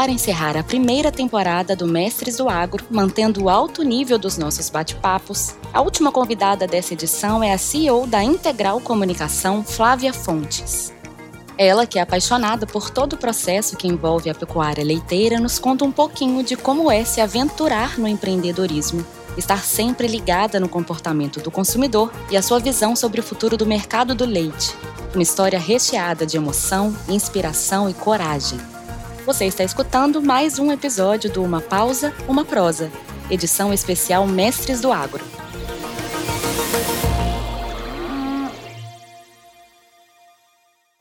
para encerrar a primeira temporada do Mestres do Agro, mantendo o alto nível dos nossos bate-papos. A última convidada dessa edição é a CEO da Integral Comunicação, Flávia Fontes. Ela, que é apaixonada por todo o processo que envolve a pecuária leiteira, nos conta um pouquinho de como é se aventurar no empreendedorismo estar sempre ligada no comportamento do consumidor e a sua visão sobre o futuro do mercado do leite. Uma história recheada de emoção, inspiração e coragem. Você está escutando mais um episódio do Uma Pausa, Uma Prosa, edição especial Mestres do Agro.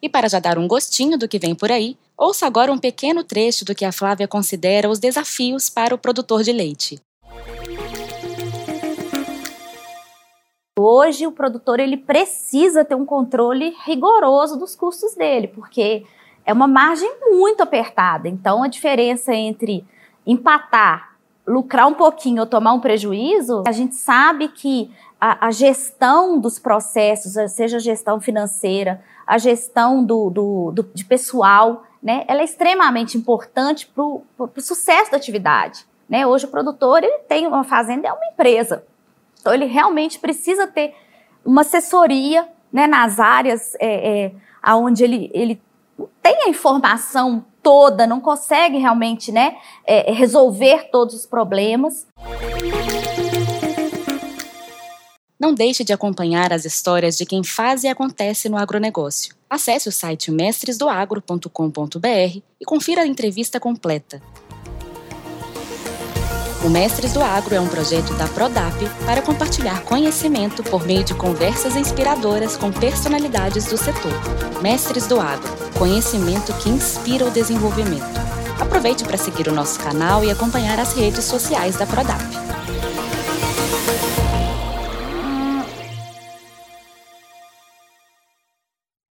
E para já dar um gostinho do que vem por aí, ouça agora um pequeno trecho do que a Flávia considera os desafios para o produtor de leite. Hoje o produtor ele precisa ter um controle rigoroso dos custos dele, porque é uma margem muito apertada. Então a diferença entre empatar, lucrar um pouquinho ou tomar um prejuízo, a gente sabe que a, a gestão dos processos, seja a gestão financeira, a gestão do, do, do de pessoal, né, ela é extremamente importante para o sucesso da atividade. Né? Hoje o produtor ele tem uma fazenda, é uma empresa. Então, ele realmente precisa ter uma assessoria né, nas áreas é, é, onde ele, ele tem a informação toda, não consegue realmente né, é, resolver todos os problemas. Não deixe de acompanhar as histórias de quem faz e acontece no agronegócio. Acesse o site mestresdoagro.com.br e confira a entrevista completa. O Mestres do Agro é um projeto da Prodap para compartilhar conhecimento por meio de conversas inspiradoras com personalidades do setor. Mestres do Agro conhecimento que inspira o desenvolvimento. Aproveite para seguir o nosso canal e acompanhar as redes sociais da Prodap.